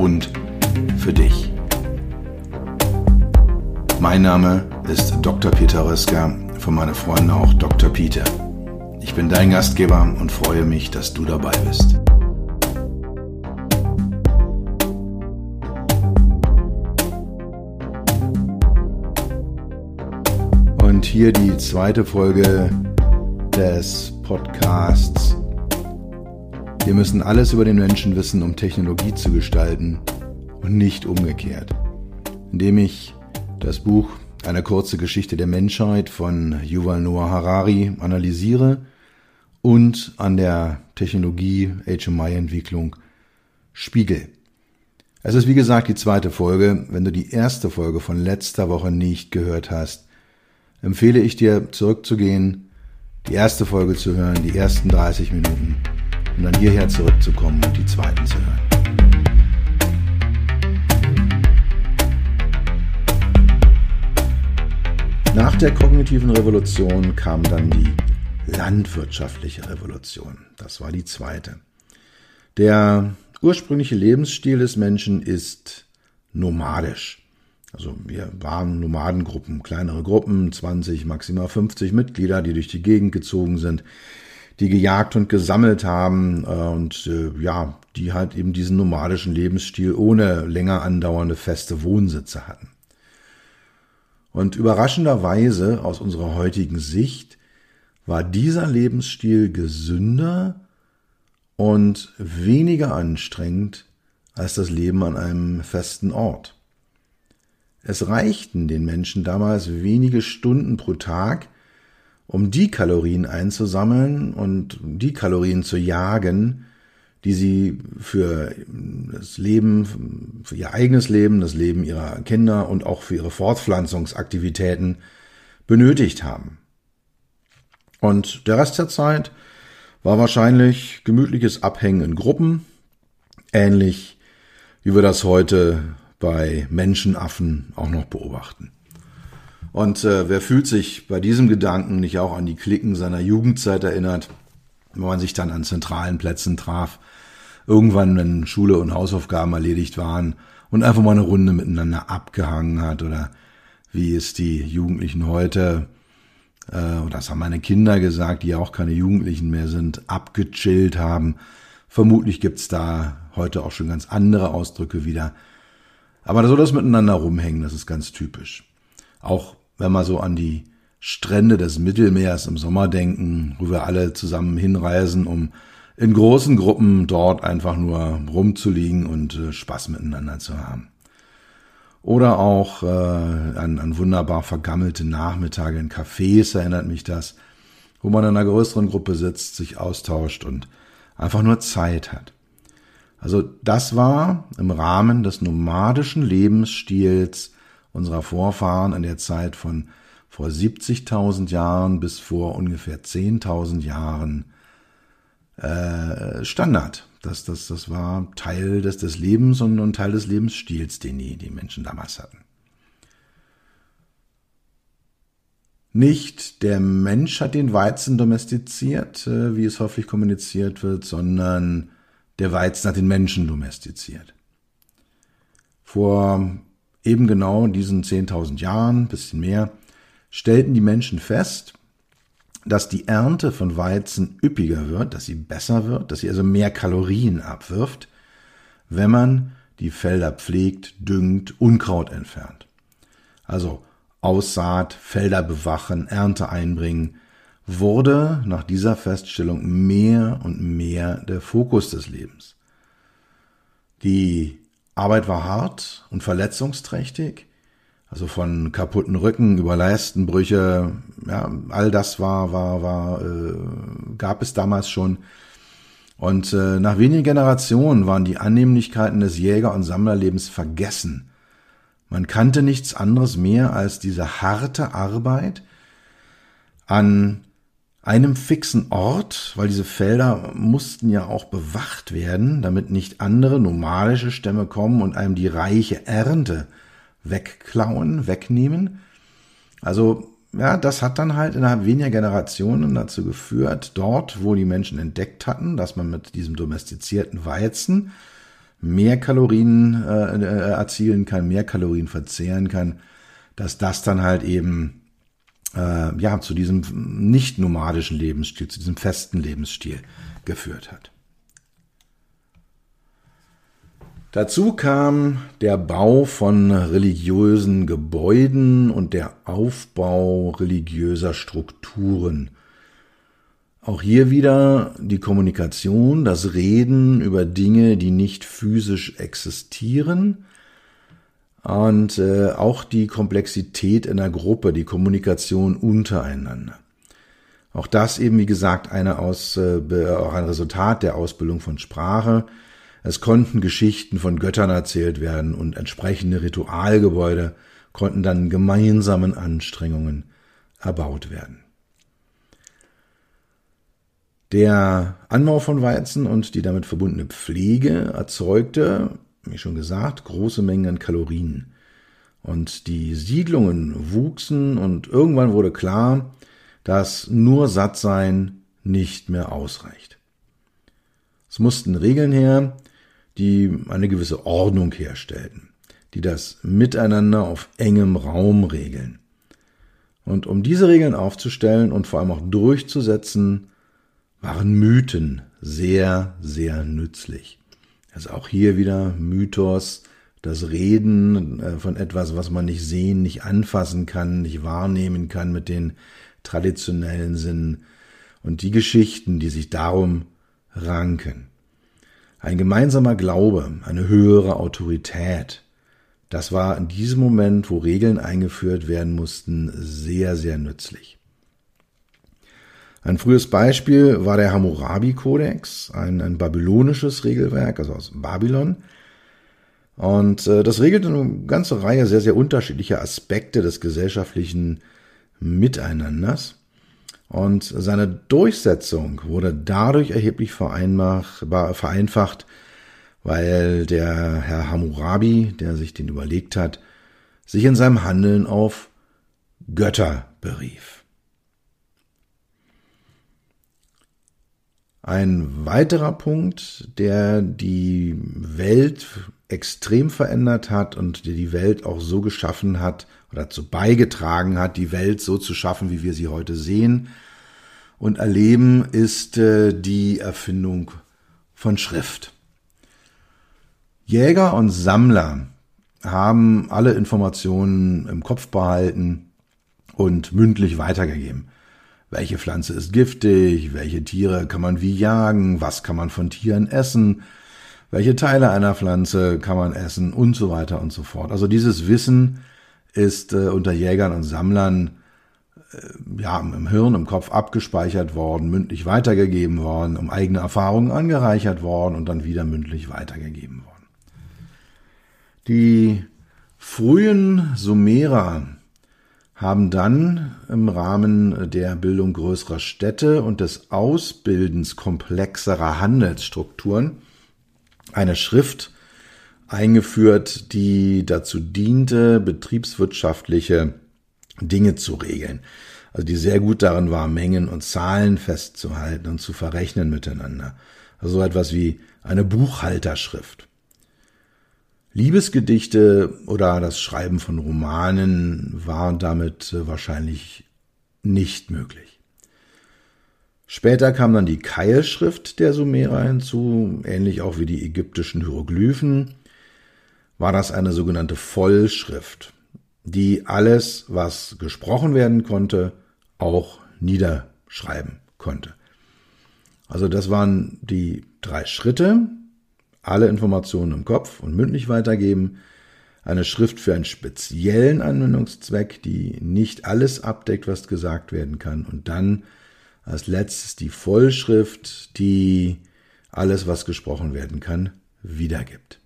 und für dich. Mein Name ist Dr. Peter Röska, von meinen Freunden auch Dr. Peter. Ich bin dein Gastgeber und freue mich, dass du dabei bist. Und hier die zweite Folge des Podcasts. Wir müssen alles über den Menschen wissen, um Technologie zu gestalten und nicht umgekehrt. Indem ich das Buch Eine kurze Geschichte der Menschheit von Yuval Noah Harari analysiere und an der Technologie HMI-Entwicklung spiegel. Es ist wie gesagt die zweite Folge. Wenn du die erste Folge von letzter Woche nicht gehört hast, empfehle ich dir zurückzugehen die erste Folge zu hören, die ersten 30 Minuten und dann hierher zurückzukommen und die zweiten zu hören. Nach der kognitiven Revolution kam dann die landwirtschaftliche Revolution. Das war die zweite. Der ursprüngliche Lebensstil des Menschen ist nomadisch. Also wir waren Nomadengruppen, kleinere Gruppen, 20, maximal 50 Mitglieder, die durch die Gegend gezogen sind, die gejagt und gesammelt haben äh, und äh, ja, die halt eben diesen nomadischen Lebensstil ohne länger andauernde feste Wohnsitze hatten. Und überraschenderweise aus unserer heutigen Sicht war dieser Lebensstil gesünder und weniger anstrengend als das Leben an einem festen Ort. Es reichten den Menschen damals wenige Stunden pro Tag, um die Kalorien einzusammeln und die Kalorien zu jagen, die sie für das Leben, für ihr eigenes Leben, das Leben ihrer Kinder und auch für ihre Fortpflanzungsaktivitäten benötigt haben. Und der Rest der Zeit war wahrscheinlich gemütliches Abhängen in Gruppen, ähnlich wie wir das heute bei Menschenaffen auch noch beobachten. Und äh, wer fühlt sich bei diesem Gedanken nicht auch an die Klicken seiner Jugendzeit erinnert, wenn man sich dann an zentralen Plätzen traf, irgendwann, wenn Schule und Hausaufgaben erledigt waren und einfach mal eine Runde miteinander abgehangen hat oder wie es die Jugendlichen heute, äh, oder das haben meine Kinder gesagt, die ja auch keine Jugendlichen mehr sind, abgechillt haben. Vermutlich gibt's da heute auch schon ganz andere Ausdrücke wieder. Aber so das miteinander rumhängen, das ist ganz typisch. Auch wenn wir so an die Strände des Mittelmeers im Sommer denken, wo wir alle zusammen hinreisen, um in großen Gruppen dort einfach nur rumzuliegen und äh, Spaß miteinander zu haben. Oder auch äh, an, an wunderbar vergammelte Nachmittage in Cafés erinnert mich das, wo man in einer größeren Gruppe sitzt, sich austauscht und einfach nur Zeit hat. Also das war im Rahmen des nomadischen Lebensstils unserer Vorfahren in der Zeit von vor 70.000 Jahren bis vor ungefähr 10.000 Jahren äh, Standard. Das, das, das war Teil des, des Lebens und, und Teil des Lebensstils, den die, die Menschen damals hatten. Nicht der Mensch hat den Weizen domestiziert, äh, wie es häufig kommuniziert wird, sondern der Weizen hat den Menschen domestiziert. Vor eben genau diesen 10.000 Jahren, bisschen mehr, stellten die Menschen fest, dass die Ernte von Weizen üppiger wird, dass sie besser wird, dass sie also mehr Kalorien abwirft, wenn man die Felder pflegt, düngt, Unkraut entfernt. Also Aussaat, Felder bewachen, Ernte einbringen, wurde nach dieser Feststellung mehr und mehr der Fokus des Lebens. Die Arbeit war hart und verletzungsträchtig, also von kaputten Rücken über Leistenbrüche, ja, all das war, war, war, äh, gab es damals schon. Und äh, nach wenigen Generationen waren die Annehmlichkeiten des Jäger- und Sammlerlebens vergessen. Man kannte nichts anderes mehr als diese harte Arbeit an einem fixen Ort, weil diese Felder mussten ja auch bewacht werden, damit nicht andere nomadische Stämme kommen und einem die reiche Ernte wegklauen, wegnehmen. Also ja, das hat dann halt innerhalb weniger Generationen dazu geführt, dort, wo die Menschen entdeckt hatten, dass man mit diesem domestizierten Weizen mehr Kalorien äh, äh, erzielen kann, mehr Kalorien verzehren kann, dass das dann halt eben äh, ja zu diesem nicht nomadischen Lebensstil, zu diesem festen Lebensstil geführt hat. Dazu kam der Bau von religiösen Gebäuden und der Aufbau religiöser Strukturen. Auch hier wieder die Kommunikation, das Reden über Dinge, die nicht physisch existieren und äh, auch die Komplexität in der Gruppe, die Kommunikation untereinander. Auch das eben, wie gesagt, eine aus, äh, auch ein Resultat der Ausbildung von Sprache, es konnten Geschichten von Göttern erzählt werden und entsprechende Ritualgebäude konnten dann gemeinsamen Anstrengungen erbaut werden. Der Anbau von Weizen und die damit verbundene Pflege erzeugte, wie schon gesagt, große Mengen an Kalorien. Und die Siedlungen wuchsen und irgendwann wurde klar, dass nur Sattsein nicht mehr ausreicht. Es mussten Regeln her, die eine gewisse Ordnung herstellten, die das Miteinander auf engem Raum regeln. Und um diese Regeln aufzustellen und vor allem auch durchzusetzen, waren Mythen sehr, sehr nützlich. Also auch hier wieder Mythos, das Reden äh, von etwas, was man nicht sehen, nicht anfassen kann, nicht wahrnehmen kann mit den traditionellen Sinnen und die Geschichten, die sich darum ranken. Ein gemeinsamer Glaube, eine höhere Autorität. Das war in diesem Moment, wo Regeln eingeführt werden mussten, sehr, sehr nützlich. Ein frühes Beispiel war der Hammurabi-Kodex, ein, ein, babylonisches Regelwerk, also aus Babylon. Und äh, das regelte eine ganze Reihe sehr, sehr unterschiedlicher Aspekte des gesellschaftlichen Miteinanders. Und seine Durchsetzung wurde dadurch erheblich vereinfacht, weil der Herr Hammurabi, der sich den überlegt hat, sich in seinem Handeln auf Götter berief. Ein weiterer Punkt, der die Welt extrem verändert hat und der die Welt auch so geschaffen hat, oder dazu beigetragen hat, die Welt so zu schaffen, wie wir sie heute sehen und erleben, ist äh, die Erfindung von Schrift. Jäger und Sammler haben alle Informationen im Kopf behalten und mündlich weitergegeben. Welche Pflanze ist giftig, welche Tiere kann man wie jagen, was kann man von Tieren essen, welche Teile einer Pflanze kann man essen und so weiter und so fort. Also dieses Wissen ist äh, unter Jägern und Sammlern äh, ja, im Hirn, im Kopf abgespeichert worden, mündlich weitergegeben worden, um eigene Erfahrungen angereichert worden und dann wieder mündlich weitergegeben worden. Die frühen Sumerer haben dann im Rahmen der Bildung größerer Städte und des Ausbildens komplexerer Handelsstrukturen eine Schrift eingeführt, die dazu diente, betriebswirtschaftliche Dinge zu regeln. Also die sehr gut darin war, Mengen und Zahlen festzuhalten und zu verrechnen miteinander. Also so etwas wie eine Buchhalterschrift. Liebesgedichte oder das Schreiben von Romanen waren damit äh, wahrscheinlich nicht möglich. Später kam dann die Keilschrift der Sumerer hinzu, ähnlich auch wie die ägyptischen Hieroglyphen, war das eine sogenannte Vollschrift, die alles, was gesprochen werden konnte, auch niederschreiben konnte. Also das waren die drei Schritte, alle Informationen im Kopf und mündlich weitergeben, eine Schrift für einen speziellen Anwendungszweck, die nicht alles abdeckt, was gesagt werden kann, und dann als letztes die Vollschrift, die alles, was gesprochen werden kann, wiedergibt.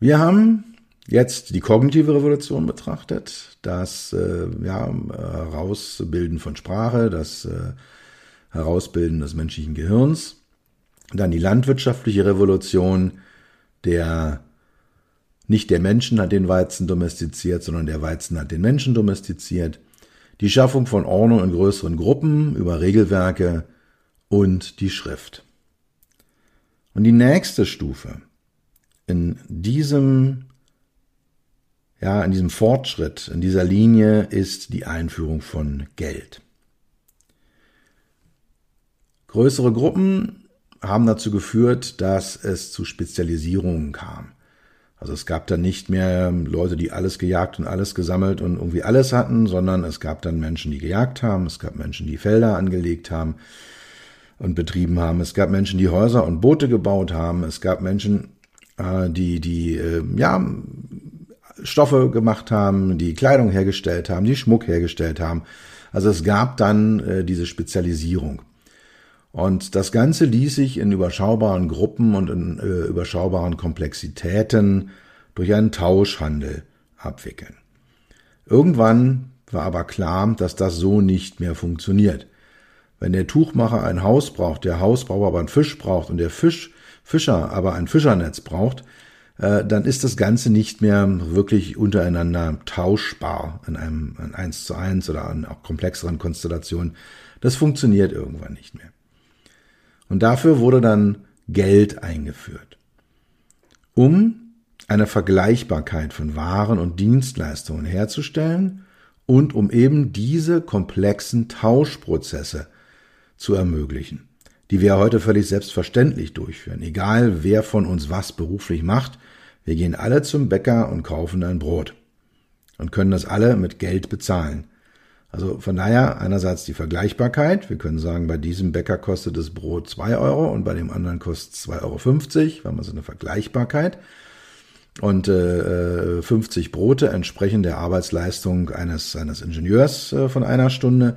Wir haben jetzt die kognitive Revolution betrachtet, das äh, ja, Herausbilden von Sprache, das äh, Herausbilden des menschlichen Gehirns, dann die landwirtschaftliche Revolution, der nicht der Menschen hat den Weizen domestiziert, sondern der Weizen hat den Menschen domestiziert. Die Schaffung von Ordnung in größeren Gruppen über Regelwerke und die Schrift. Und die nächste Stufe in diesem ja, in diesem Fortschritt, in dieser Linie ist die Einführung von Geld. Größere Gruppen haben dazu geführt, dass es zu Spezialisierungen kam. Also es gab dann nicht mehr Leute, die alles gejagt und alles gesammelt und irgendwie alles hatten, sondern es gab dann Menschen, die gejagt haben, es gab Menschen, die Felder angelegt haben und betrieben haben, es gab Menschen, die Häuser und Boote gebaut haben, es gab Menschen, äh, die, die, äh, ja, Stoffe gemacht haben, die Kleidung hergestellt haben, die Schmuck hergestellt haben. Also es gab dann äh, diese Spezialisierung. Und das Ganze ließ sich in überschaubaren Gruppen und in äh, überschaubaren Komplexitäten durch einen Tauschhandel abwickeln. Irgendwann war aber klar, dass das so nicht mehr funktioniert. Wenn der Tuchmacher ein Haus braucht, der Hausbauer aber einen Fisch braucht und der Fisch, Fischer aber ein Fischernetz braucht, äh, dann ist das Ganze nicht mehr wirklich untereinander tauschbar in einem in 1 zu 1 oder an auch komplexeren Konstellationen. Das funktioniert irgendwann nicht mehr. Und dafür wurde dann Geld eingeführt, um eine Vergleichbarkeit von Waren und Dienstleistungen herzustellen und um eben diese komplexen Tauschprozesse zu ermöglichen, die wir heute völlig selbstverständlich durchführen. Egal wer von uns was beruflich macht, wir gehen alle zum Bäcker und kaufen ein Brot und können das alle mit Geld bezahlen. Also von daher einerseits die Vergleichbarkeit. Wir können sagen, bei diesem Bäcker kostet das Brot zwei Euro und bei dem anderen kostet es zwei Euro, fünfzig. wir haben also eine Vergleichbarkeit. Und äh, 50 Brote entsprechen der Arbeitsleistung eines, eines Ingenieurs äh, von einer Stunde.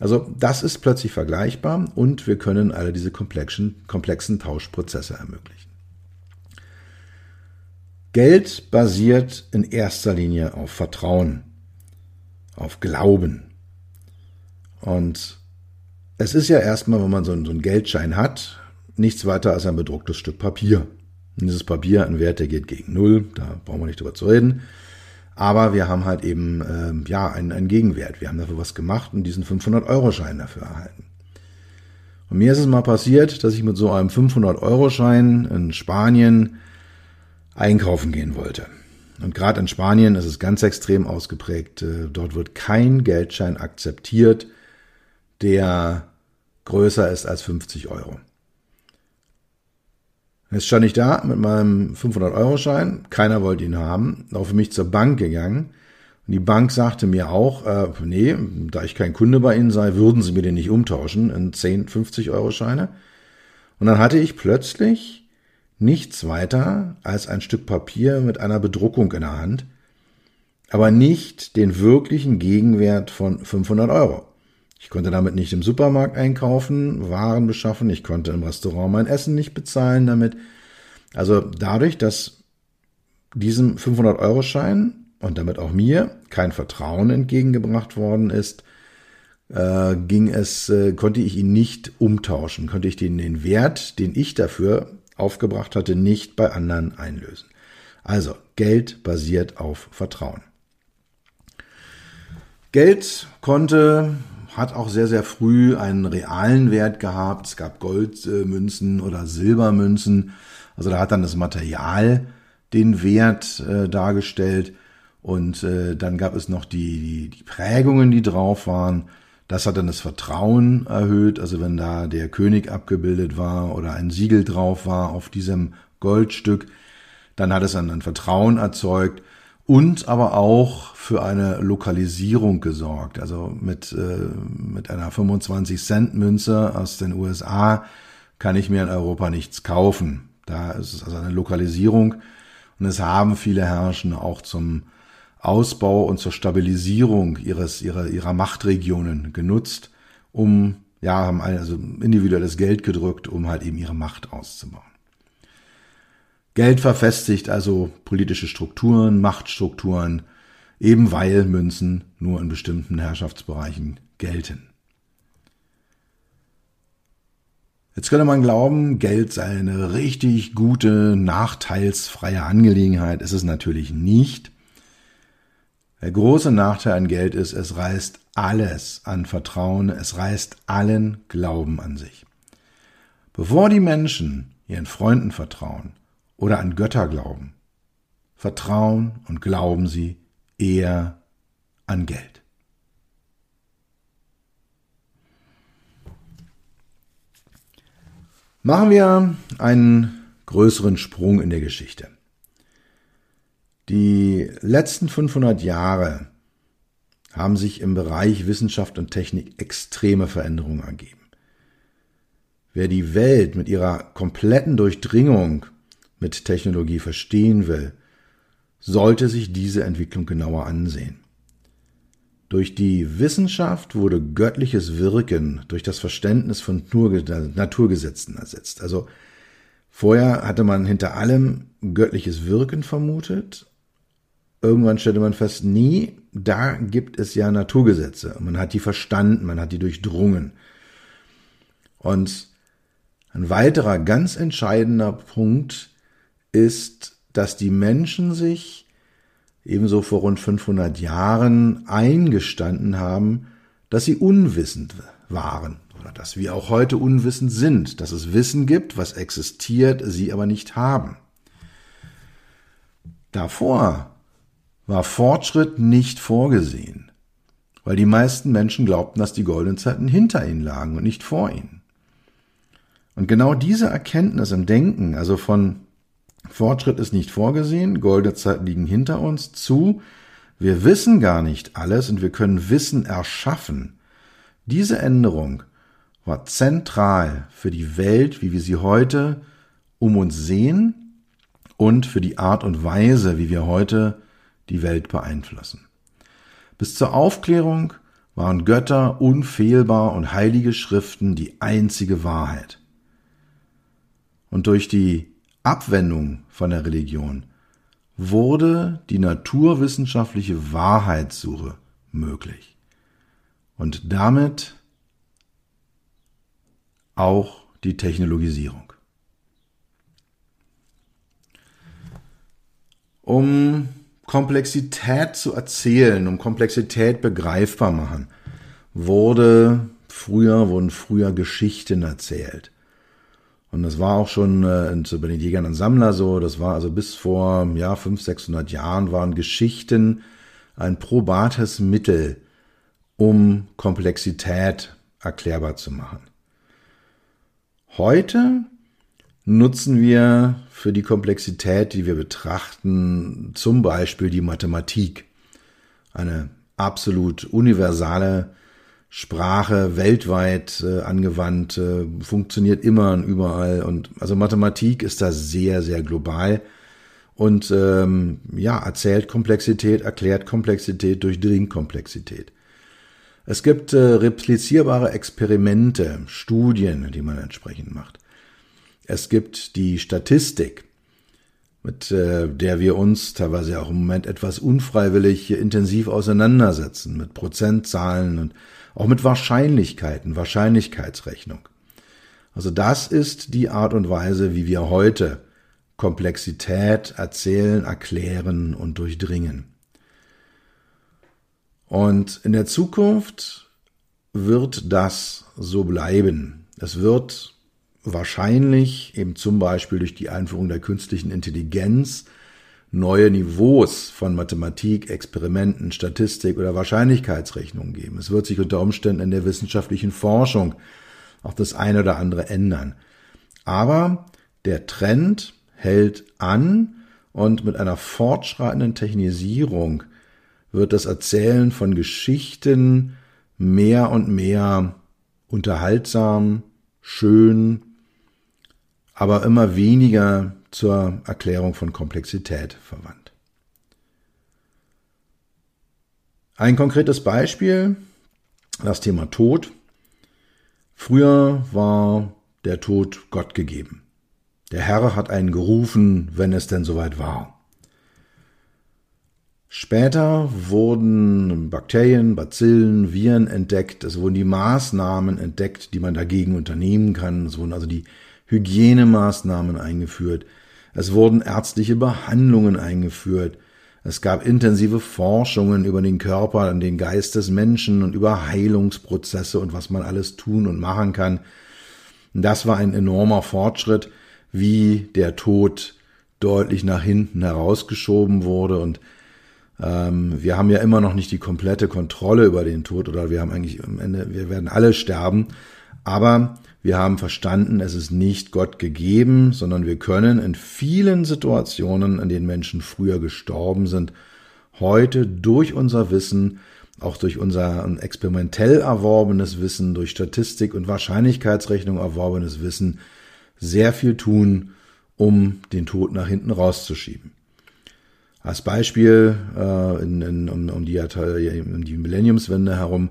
Also das ist plötzlich vergleichbar und wir können alle diese komplexen, komplexen Tauschprozesse ermöglichen. Geld basiert in erster Linie auf Vertrauen, auf Glauben. Und es ist ja erstmal, wenn man so einen, Geldschein hat, nichts weiter als ein bedrucktes Stück Papier. Und dieses Papier, ein Wert, der geht gegen Null, da brauchen wir nicht drüber zu reden. Aber wir haben halt eben, äh, ja, einen, einen Gegenwert. Wir haben dafür was gemacht und diesen 500-Euro-Schein dafür erhalten. Und mir ist es mal passiert, dass ich mit so einem 500-Euro-Schein in Spanien einkaufen gehen wollte. Und gerade in Spanien ist es ganz extrem ausgeprägt. Äh, dort wird kein Geldschein akzeptiert, der größer ist als 50 Euro. Jetzt stand ich da mit meinem 500-Euro-Schein, keiner wollte ihn haben, auch für mich zur Bank gegangen. Und die Bank sagte mir auch, äh, nee, da ich kein Kunde bei Ihnen sei, würden Sie mir den nicht umtauschen in 10, 50-Euro-Scheine. Und dann hatte ich plötzlich nichts weiter als ein Stück Papier mit einer Bedruckung in der Hand, aber nicht den wirklichen Gegenwert von 500 Euro. Ich konnte damit nicht im Supermarkt einkaufen, Waren beschaffen, ich konnte im Restaurant mein Essen nicht bezahlen damit. Also dadurch, dass diesem 500-Euro-Schein und damit auch mir kein Vertrauen entgegengebracht worden ist, äh, ging es, äh, konnte ich ihn nicht umtauschen, konnte ich den, den Wert, den ich dafür aufgebracht hatte, nicht bei anderen einlösen. Also Geld basiert auf Vertrauen. Geld konnte, hat auch sehr, sehr früh einen realen Wert gehabt. Es gab Goldmünzen oder Silbermünzen. Also da hat dann das Material den Wert äh, dargestellt. Und äh, dann gab es noch die, die, die Prägungen, die drauf waren. Das hat dann das Vertrauen erhöht. Also wenn da der König abgebildet war oder ein Siegel drauf war auf diesem Goldstück, dann hat es dann ein Vertrauen erzeugt und aber auch für eine Lokalisierung gesorgt. Also mit, äh, mit einer 25 Cent Münze aus den USA kann ich mir in Europa nichts kaufen. Da ist es also eine Lokalisierung und es haben viele Herrschen auch zum Ausbau und zur Stabilisierung ihres, ihrer, ihrer Machtregionen genutzt, um ja, haben also individuelles Geld gedrückt, um halt eben ihre Macht auszubauen. Geld verfestigt also politische Strukturen, Machtstrukturen, eben weil Münzen nur in bestimmten Herrschaftsbereichen gelten. Jetzt könnte man glauben, Geld sei eine richtig gute, nachteilsfreie Angelegenheit. Ist es natürlich nicht. Der große Nachteil an Geld ist, es reißt alles an Vertrauen, es reißt allen Glauben an sich. Bevor die Menschen ihren Freunden vertrauen oder an Götter glauben, vertrauen und glauben sie eher an Geld. Machen wir einen größeren Sprung in der Geschichte. Die letzten 500 Jahre haben sich im Bereich Wissenschaft und Technik extreme Veränderungen ergeben. Wer die Welt mit ihrer kompletten Durchdringung mit Technologie verstehen will, sollte sich diese Entwicklung genauer ansehen. Durch die Wissenschaft wurde göttliches Wirken durch das Verständnis von Naturgesetzen ersetzt. Also vorher hatte man hinter allem göttliches Wirken vermutet. Irgendwann stellte man fest, nie, da gibt es ja Naturgesetze. Man hat die verstanden, man hat die durchdrungen. Und ein weiterer ganz entscheidender Punkt ist, dass die Menschen sich ebenso vor rund 500 Jahren eingestanden haben, dass sie unwissend waren oder dass wir auch heute unwissend sind, dass es Wissen gibt, was existiert, sie aber nicht haben. Davor war Fortschritt nicht vorgesehen, weil die meisten Menschen glaubten, dass die goldenen Zeiten hinter ihnen lagen und nicht vor ihnen. Und genau diese Erkenntnis im Denken, also von Fortschritt ist nicht vorgesehen, goldene Zeiten liegen hinter uns, zu, wir wissen gar nicht alles und wir können Wissen erschaffen. Diese Änderung war zentral für die Welt, wie wir sie heute um uns sehen und für die Art und Weise, wie wir heute die Welt beeinflussen. Bis zur Aufklärung waren Götter unfehlbar und heilige Schriften die einzige Wahrheit. Und durch die Abwendung von der Religion wurde die naturwissenschaftliche Wahrheitssuche möglich und damit auch die Technologisierung. Um Komplexität zu erzählen, um Komplexität begreifbar machen, wurde früher, wurden früher Geschichten erzählt. Und das war auch schon äh, bei den Jägern und Sammler so. Das war also bis vor ja 500, 600 Jahren waren Geschichten ein probates Mittel, um Komplexität erklärbar zu machen. Heute nutzen wir für die Komplexität, die wir betrachten, zum Beispiel die Mathematik. Eine absolut universale Sprache weltweit äh, angewandt, äh, funktioniert immer und überall. Und also Mathematik ist da sehr, sehr global und ähm, ja, erzählt Komplexität, erklärt Komplexität, durchdringt Komplexität. Es gibt äh, replizierbare Experimente, Studien, die man entsprechend macht. Es gibt die Statistik, mit äh, der wir uns teilweise auch im Moment etwas unfreiwillig intensiv auseinandersetzen, mit Prozentzahlen und auch mit Wahrscheinlichkeiten, Wahrscheinlichkeitsrechnung. Also das ist die Art und Weise, wie wir heute Komplexität erzählen, erklären und durchdringen. Und in der Zukunft wird das so bleiben. Es wird wahrscheinlich eben zum Beispiel durch die Einführung der künstlichen Intelligenz neue Niveaus von Mathematik, Experimenten, Statistik oder Wahrscheinlichkeitsrechnung geben. Es wird sich unter Umständen in der wissenschaftlichen Forschung auch das eine oder andere ändern. Aber der Trend hält an und mit einer fortschreitenden Technisierung wird das Erzählen von Geschichten mehr und mehr unterhaltsam, schön, aber immer weniger zur Erklärung von Komplexität verwandt. Ein konkretes Beispiel, das Thema Tod. Früher war der Tod Gott gegeben. Der Herr hat einen gerufen, wenn es denn soweit war. Später wurden Bakterien, Bazillen, Viren entdeckt. Es wurden die Maßnahmen entdeckt, die man dagegen unternehmen kann. Es wurden also die Hygienemaßnahmen eingeführt. Es wurden ärztliche Behandlungen eingeführt. Es gab intensive Forschungen über den Körper und den Geist des Menschen und über Heilungsprozesse und was man alles tun und machen kann. Das war ein enormer Fortschritt, wie der Tod deutlich nach hinten herausgeschoben wurde und ähm, wir haben ja immer noch nicht die komplette Kontrolle über den Tod oder wir haben eigentlich am Ende, wir werden alle sterben, aber wir haben verstanden, es ist nicht Gott gegeben, sondern wir können in vielen Situationen, in denen Menschen früher gestorben sind, heute durch unser Wissen, auch durch unser experimentell erworbenes Wissen, durch Statistik und Wahrscheinlichkeitsrechnung erworbenes Wissen sehr viel tun, um den Tod nach hinten rauszuschieben. Als Beispiel äh, in, in, um, um, die, um die Millenniumswende herum,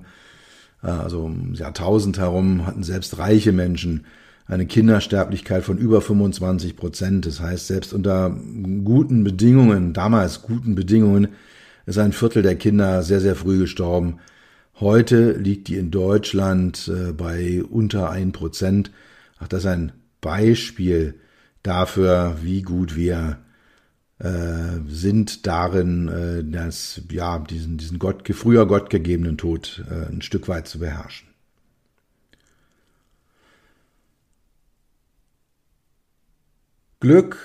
also um Jahrtausend herum, hatten selbst reiche Menschen eine Kindersterblichkeit von über 25 Prozent. Das heißt, selbst unter guten Bedingungen, damals guten Bedingungen, ist ein Viertel der Kinder sehr, sehr früh gestorben. Heute liegt die in Deutschland äh, bei unter ein Prozent. Ach, das ist ein Beispiel dafür, wie gut wir äh, sind darin, äh, das, ja, diesen, diesen Gott, früher Gott gegebenen Tod äh, ein Stück weit zu beherrschen. Glück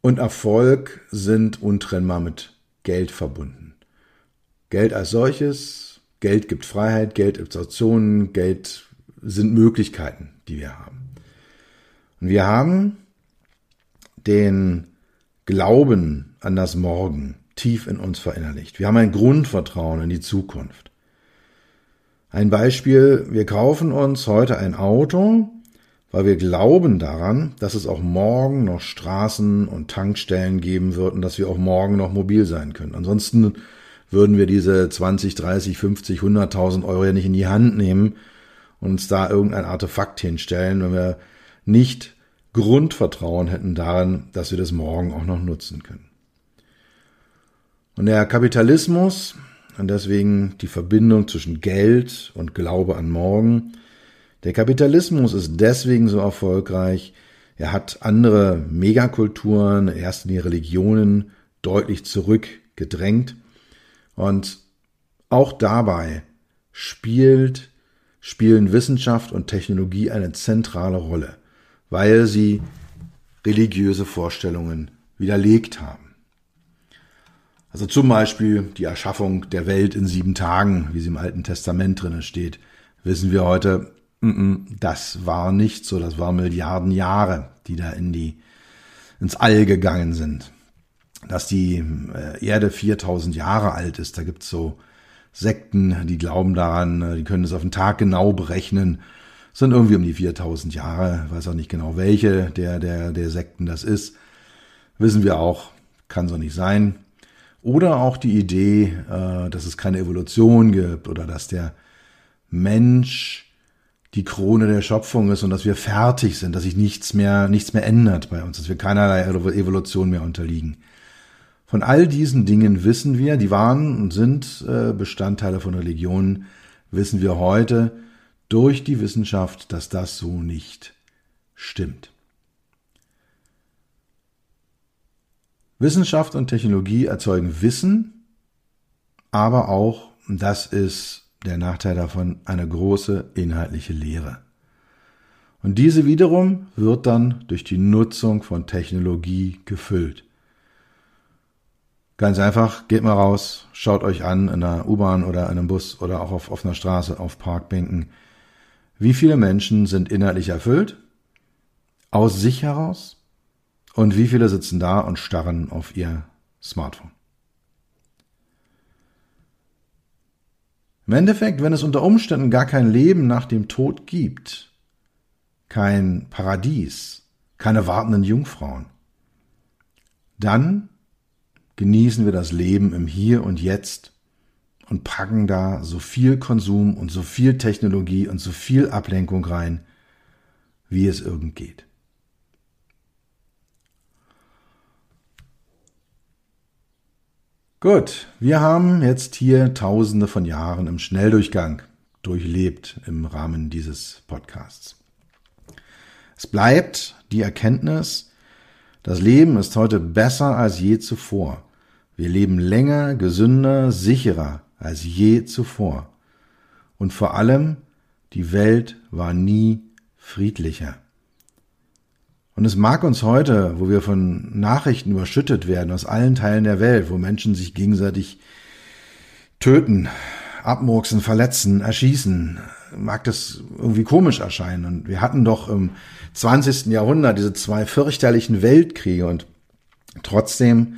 und Erfolg sind untrennbar mit Geld verbunden. Geld als solches, Geld gibt Freiheit, Geld gibt Optionen, Geld sind Möglichkeiten, die wir haben. Und wir haben den Glauben an das Morgen tief in uns verinnerlicht. Wir haben ein Grundvertrauen in die Zukunft. Ein Beispiel, wir kaufen uns heute ein Auto, weil wir glauben daran, dass es auch morgen noch Straßen und Tankstellen geben wird und dass wir auch morgen noch mobil sein können. Ansonsten würden wir diese 20, 30, 50, 100.000 Euro ja nicht in die Hand nehmen und uns da irgendein Artefakt hinstellen, wenn wir nicht Grundvertrauen hätten daran, dass wir das morgen auch noch nutzen können. Und der Kapitalismus, und deswegen die Verbindung zwischen Geld und Glaube an morgen, der Kapitalismus ist deswegen so erfolgreich, er hat andere Megakulturen, erst in die Religionen, deutlich zurückgedrängt. Und auch dabei spielt, spielen Wissenschaft und Technologie eine zentrale Rolle weil sie religiöse Vorstellungen widerlegt haben. Also zum Beispiel die Erschaffung der Welt in sieben Tagen, wie sie im Alten Testament drinnen steht, wissen wir heute, das war nicht so, das waren Milliarden Jahre, die da in die, ins All gegangen sind. Dass die äh, Erde 4000 Jahre alt ist, da gibt's so Sekten, die glauben daran, die können es auf den Tag genau berechnen sind irgendwie um die 4000 Jahre, weiß auch nicht genau welche der, der, der Sekten das ist. Wissen wir auch, kann so nicht sein. Oder auch die Idee, äh, dass es keine Evolution gibt oder dass der Mensch die Krone der Schöpfung ist und dass wir fertig sind, dass sich nichts mehr, nichts mehr ändert bei uns, dass wir keinerlei Evolution mehr unterliegen. Von all diesen Dingen wissen wir, die waren und sind äh, Bestandteile von Religionen, wissen wir heute, durch die Wissenschaft, dass das so nicht stimmt. Wissenschaft und Technologie erzeugen Wissen, aber auch, das ist der Nachteil davon, eine große inhaltliche Lehre. Und diese wiederum wird dann durch die Nutzung von Technologie gefüllt. Ganz einfach, geht mal raus, schaut euch an in einer U-Bahn oder in einem Bus oder auch auf offener Straße, auf Parkbänken. Wie viele Menschen sind innerlich erfüllt? Aus sich heraus? Und wie viele sitzen da und starren auf ihr Smartphone? Im Endeffekt, wenn es unter Umständen gar kein Leben nach dem Tod gibt, kein Paradies, keine wartenden Jungfrauen, dann genießen wir das Leben im Hier und Jetzt und packen da so viel Konsum und so viel Technologie und so viel Ablenkung rein, wie es irgend geht. Gut, wir haben jetzt hier tausende von Jahren im Schnelldurchgang durchlebt im Rahmen dieses Podcasts. Es bleibt die Erkenntnis, das Leben ist heute besser als je zuvor. Wir leben länger, gesünder, sicherer als je zuvor. Und vor allem, die Welt war nie friedlicher. Und es mag uns heute, wo wir von Nachrichten überschüttet werden aus allen Teilen der Welt, wo Menschen sich gegenseitig töten, abmurksen, verletzen, erschießen, mag das irgendwie komisch erscheinen. Und wir hatten doch im 20. Jahrhundert diese zwei fürchterlichen Weltkriege und trotzdem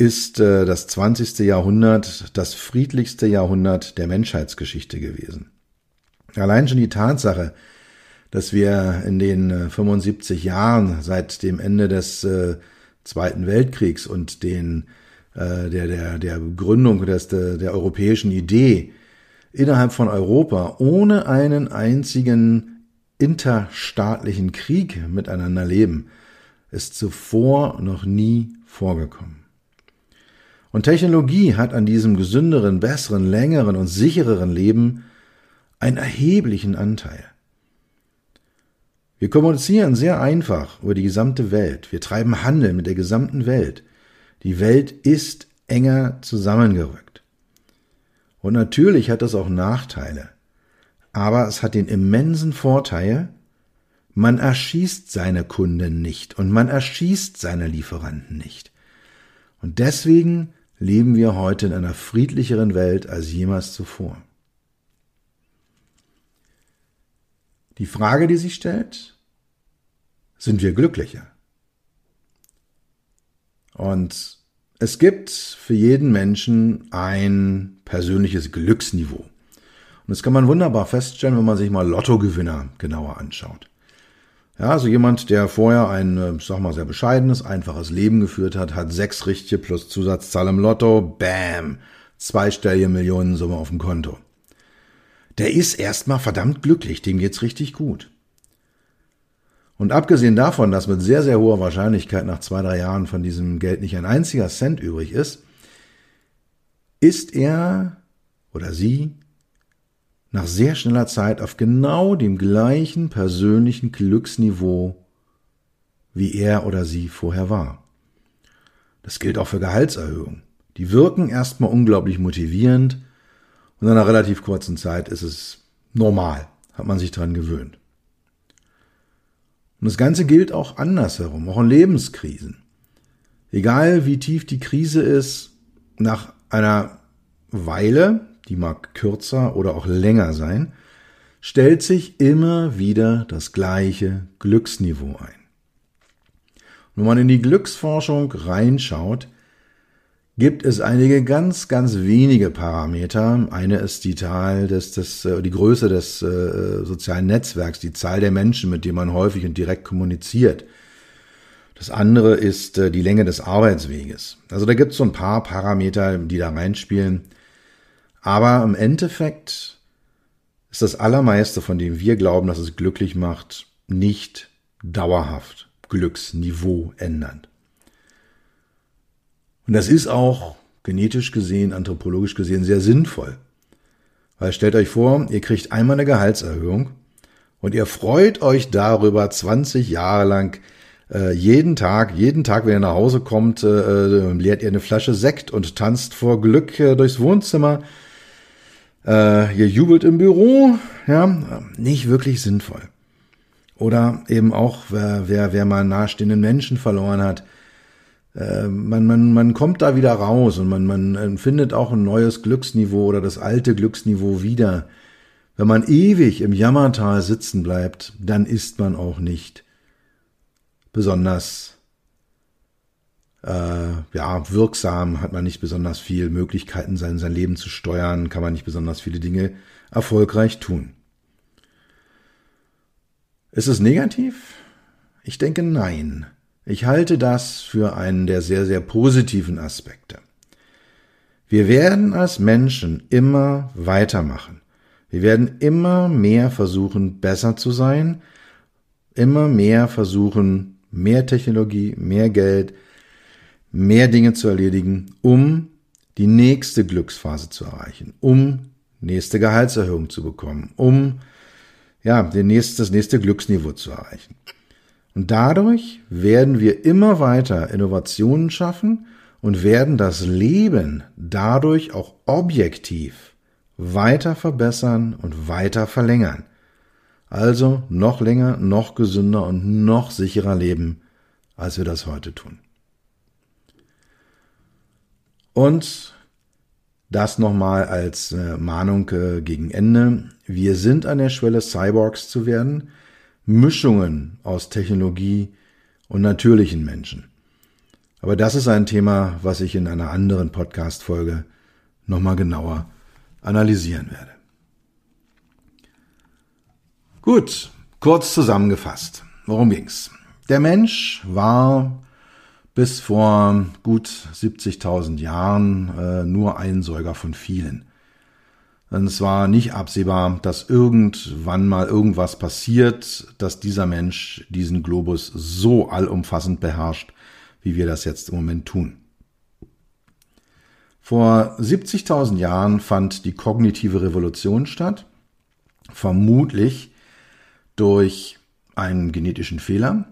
ist äh, das 20. Jahrhundert das friedlichste Jahrhundert der Menschheitsgeschichte gewesen. Allein schon die Tatsache, dass wir in den 75 äh, Jahren seit dem Ende des äh, Zweiten Weltkriegs und den, äh, der, der, der Gründung des, der, der europäischen Idee innerhalb von Europa ohne einen einzigen interstaatlichen Krieg miteinander leben, ist zuvor noch nie vorgekommen. Und Technologie hat an diesem gesünderen, besseren, längeren und sichereren Leben einen erheblichen Anteil. Wir kommunizieren sehr einfach über die gesamte Welt. Wir treiben Handel mit der gesamten Welt. Die Welt ist enger zusammengerückt. Und natürlich hat das auch Nachteile. Aber es hat den immensen Vorteil, man erschießt seine Kunden nicht und man erschießt seine Lieferanten nicht. Und deswegen leben wir heute in einer friedlicheren Welt als jemals zuvor. Die Frage, die sich stellt, sind wir glücklicher? Und es gibt für jeden Menschen ein persönliches Glücksniveau. Und das kann man wunderbar feststellen, wenn man sich mal Lottogewinner genauer anschaut. Ja, also jemand, der vorher ein, äh, sag mal, sehr bescheidenes, einfaches Leben geführt hat, hat sechs richtige plus Zusatzzahl im Lotto, bam, zweistellige Millionensumme auf dem Konto. Der ist erstmal verdammt glücklich, dem geht's richtig gut. Und abgesehen davon, dass mit sehr, sehr hoher Wahrscheinlichkeit nach zwei, drei Jahren von diesem Geld nicht ein einziger Cent übrig ist, ist er oder sie nach sehr schneller Zeit auf genau dem gleichen persönlichen Glücksniveau, wie er oder sie vorher war. Das gilt auch für Gehaltserhöhungen. Die wirken erstmal unglaublich motivierend, und in einer relativ kurzen Zeit ist es normal, hat man sich dran gewöhnt. Und das Ganze gilt auch andersherum, auch in Lebenskrisen. Egal wie tief die Krise ist, nach einer Weile, die mag kürzer oder auch länger sein, stellt sich immer wieder das gleiche Glücksniveau ein. Wenn man in die Glücksforschung reinschaut, gibt es einige ganz, ganz wenige Parameter. Eine ist die Zahl des, des, äh, die Größe des äh, sozialen Netzwerks, die Zahl der Menschen, mit denen man häufig und direkt kommuniziert. Das andere ist äh, die Länge des Arbeitsweges. Also da gibt es so ein paar Parameter, die da reinspielen. Aber im Endeffekt ist das Allermeiste, von dem wir glauben, dass es glücklich macht, nicht dauerhaft Glücksniveau ändernd. Und das ist auch genetisch gesehen, anthropologisch gesehen sehr sinnvoll. Weil stellt euch vor, ihr kriegt einmal eine Gehaltserhöhung und ihr freut euch darüber 20 Jahre lang äh, jeden Tag, jeden Tag, wenn ihr nach Hause kommt, äh, äh, leert ihr eine Flasche Sekt und tanzt vor Glück äh, durchs Wohnzimmer. Äh, ihr jubelt im Büro, ja, nicht wirklich sinnvoll. Oder eben auch, wer, wer, wer mal nahestehenden Menschen verloren hat, äh, man, man, man kommt da wieder raus und man, man findet auch ein neues Glücksniveau oder das alte Glücksniveau wieder. Wenn man ewig im Jammertal sitzen bleibt, dann ist man auch nicht besonders äh, ja, wirksam, hat man nicht besonders viel Möglichkeiten, sein, sein Leben zu steuern, kann man nicht besonders viele Dinge erfolgreich tun. Ist es negativ? Ich denke nein. Ich halte das für einen der sehr, sehr positiven Aspekte. Wir werden als Menschen immer weitermachen. Wir werden immer mehr versuchen, besser zu sein, immer mehr versuchen, mehr Technologie, mehr Geld, mehr Dinge zu erledigen, um die nächste Glücksphase zu erreichen, um nächste Gehaltserhöhung zu bekommen, um ja, den nächste, das nächste Glücksniveau zu erreichen. Und dadurch werden wir immer weiter Innovationen schaffen und werden das Leben dadurch auch objektiv weiter verbessern und weiter verlängern. Also noch länger, noch gesünder und noch sicherer leben, als wir das heute tun. Und das nochmal als äh, Mahnung äh, gegen Ende. Wir sind an der Schwelle, Cyborgs zu werden. Mischungen aus Technologie und natürlichen Menschen. Aber das ist ein Thema, was ich in einer anderen Podcast-Folge nochmal genauer analysieren werde. Gut, kurz zusammengefasst. Worum ging's? Der Mensch war bis vor gut 70.000 Jahren äh, nur ein Säuger von vielen. Und es war nicht absehbar, dass irgendwann mal irgendwas passiert, dass dieser Mensch diesen Globus so allumfassend beherrscht, wie wir das jetzt im Moment tun. Vor 70.000 Jahren fand die kognitive Revolution statt, vermutlich durch einen genetischen Fehler.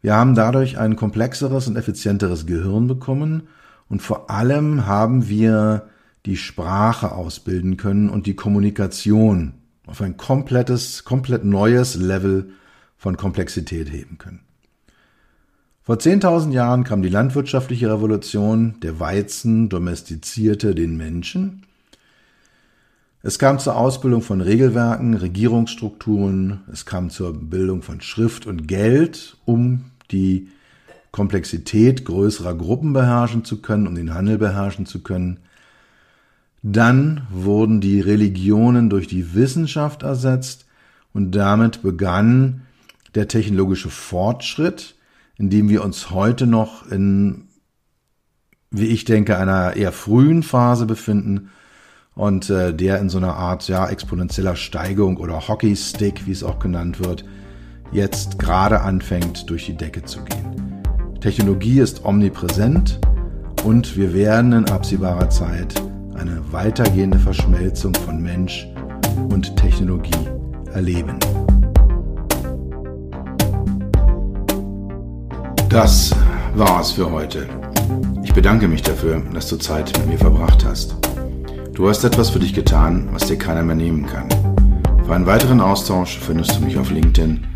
Wir haben dadurch ein komplexeres und effizienteres Gehirn bekommen und vor allem haben wir die Sprache ausbilden können und die Kommunikation auf ein komplettes, komplett neues Level von Komplexität heben können. Vor 10.000 Jahren kam die landwirtschaftliche Revolution, der Weizen domestizierte den Menschen. Es kam zur Ausbildung von Regelwerken, Regierungsstrukturen, es kam zur Bildung von Schrift und Geld, um die Komplexität größerer Gruppen beherrschen zu können, um den Handel beherrschen zu können. Dann wurden die Religionen durch die Wissenschaft ersetzt und damit begann der technologische Fortschritt, in dem wir uns heute noch in, wie ich denke, einer eher frühen Phase befinden und äh, der in so einer Art ja exponentieller Steigung oder Hockeystick, wie es auch genannt wird, jetzt gerade anfängt durch die Decke zu gehen. Technologie ist omnipräsent und wir werden in absehbarer Zeit eine weitergehende Verschmelzung von Mensch und Technologie erleben. Das war's für heute. Ich bedanke mich dafür, dass du Zeit mit mir verbracht hast. Du hast etwas für dich getan, was dir keiner mehr nehmen kann. Für einen weiteren Austausch findest du mich auf LinkedIn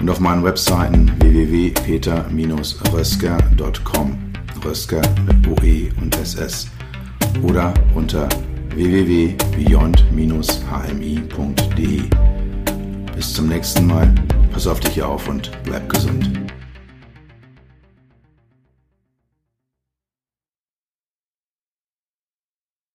und auf meinen Webseiten www.peter-rösker.com Rösker mit OE und SS oder unter www.beyond-hmi.de. Bis zum nächsten Mal, pass auf dich auf und bleib gesund.